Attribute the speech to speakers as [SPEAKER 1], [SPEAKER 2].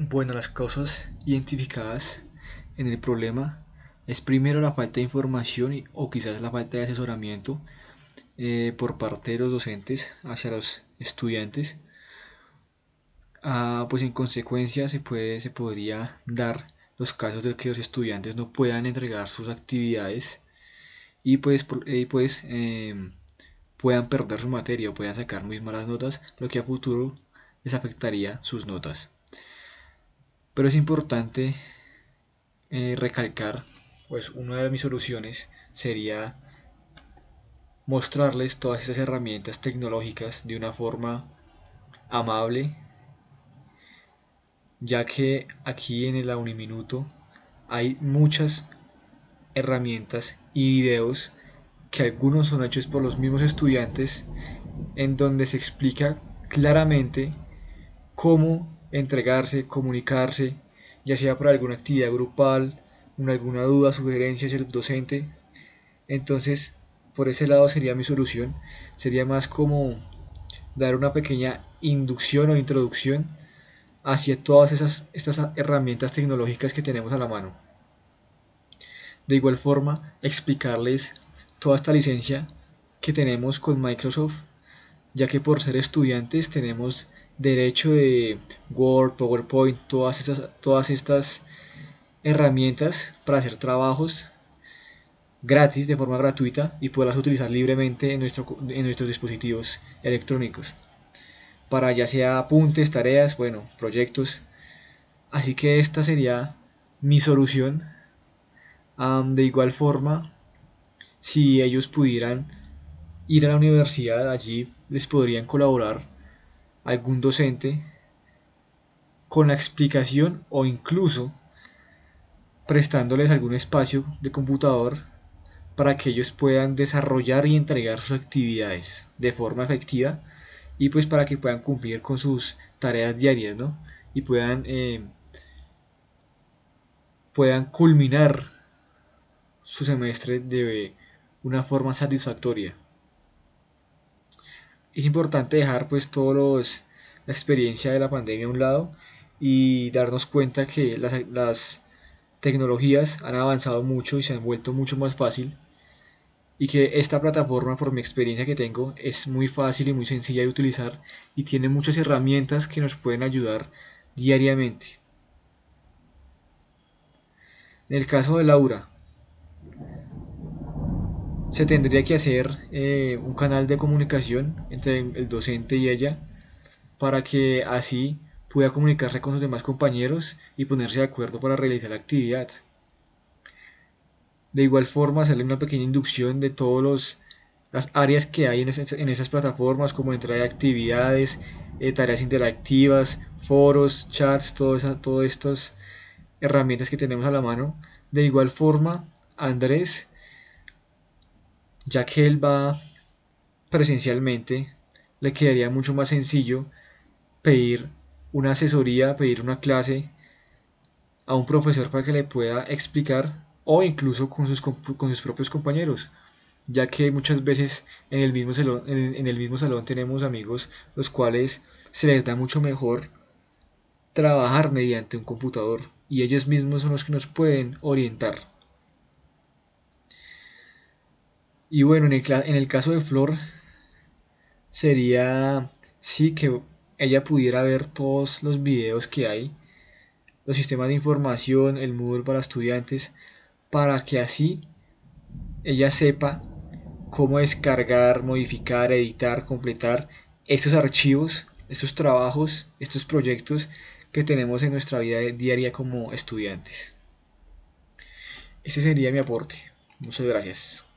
[SPEAKER 1] Bueno, las causas identificadas en el problema es primero la falta de información o quizás la falta de asesoramiento eh, por parte de los docentes hacia los estudiantes. Ah, pues en consecuencia se, puede, se podría dar los casos de que los estudiantes no puedan entregar sus actividades y pues, pues em, puedan perder su materia o puedan sacar muy malas notas, lo que a futuro les afectaría sus notas. Pero es importante eh, recalcar, pues una de mis soluciones sería mostrarles todas esas herramientas tecnológicas de una forma amable, ya que aquí en el Uniminuto hay muchas herramientas y videos que algunos son hechos por los mismos estudiantes en donde se explica claramente cómo entregarse, comunicarse, ya sea por alguna actividad grupal, alguna duda, sugerencia hacia docente. Entonces, por ese lado sería mi solución. Sería más como dar una pequeña inducción o introducción hacia todas esas estas herramientas tecnológicas que tenemos a la mano. De igual forma, explicarles toda esta licencia que tenemos con Microsoft, ya que por ser estudiantes tenemos derecho de Word, PowerPoint, todas, esas, todas estas herramientas para hacer trabajos gratis, de forma gratuita y poderlas utilizar libremente en, nuestro, en nuestros dispositivos electrónicos. Para ya sea apuntes, tareas, bueno, proyectos. Así que esta sería mi solución. de igual forma, si ellos pudieran ir a la universidad, allí les podrían colaborar algún docente con la explicación o incluso prestándoles algún espacio de computador para que ellos puedan desarrollar y entregar sus actividades de forma efectiva y pues para que puedan cumplir con sus tareas diarias, ¿no? Y puedan, eh, puedan culminar su semestre de una forma satisfactoria es importante dejar pues todos la experiencia de la pandemia a un lado y darnos cuenta que las, las tecnologías han avanzado mucho y se han vuelto mucho más fácil y que esta plataforma por mi experiencia que tengo es muy fácil y muy sencilla de utilizar y tiene muchas herramientas que nos pueden ayudar diariamente. En el caso de Laura, se tendría que hacer eh, un canal de comunicación entre el docente y ella para que así pueda comunicarse con sus demás compañeros y ponerse de acuerdo para realizar la actividad. De igual forma, hacerle una pequeña inducción de todas las áreas que hay en esas, plataformas, como entrada de actividades, eh, tareas interactivas, foros, chats, todas estas herramientas que tenemos a la mano. De igual forma, Andrés ya que él va presencialmente, le quedaría mucho más sencillo pedir una asesoría, pedir una clase a un profesor para que le pueda explicar o incluso con sus, con sus propios compañeros, ya que muchas veces en el, mismo salón, en el mismo salón tenemos amigos los cuales se les da mucho mejor trabajar mediante un computador y ellos mismos son los que nos pueden orientar. Y bueno, en el, en el caso de Flor, sería sí que ella pudiera ver todos los videos que hay, los sistemas de información, el Moodle para estudiantes, para que así ella sepa cómo descargar, modificar, editar, completar estos archivos, estos trabajos, estos proyectos que tenemos en nuestra vida diaria como estudiantes. Ese sería mi aporte. Muchas gracias.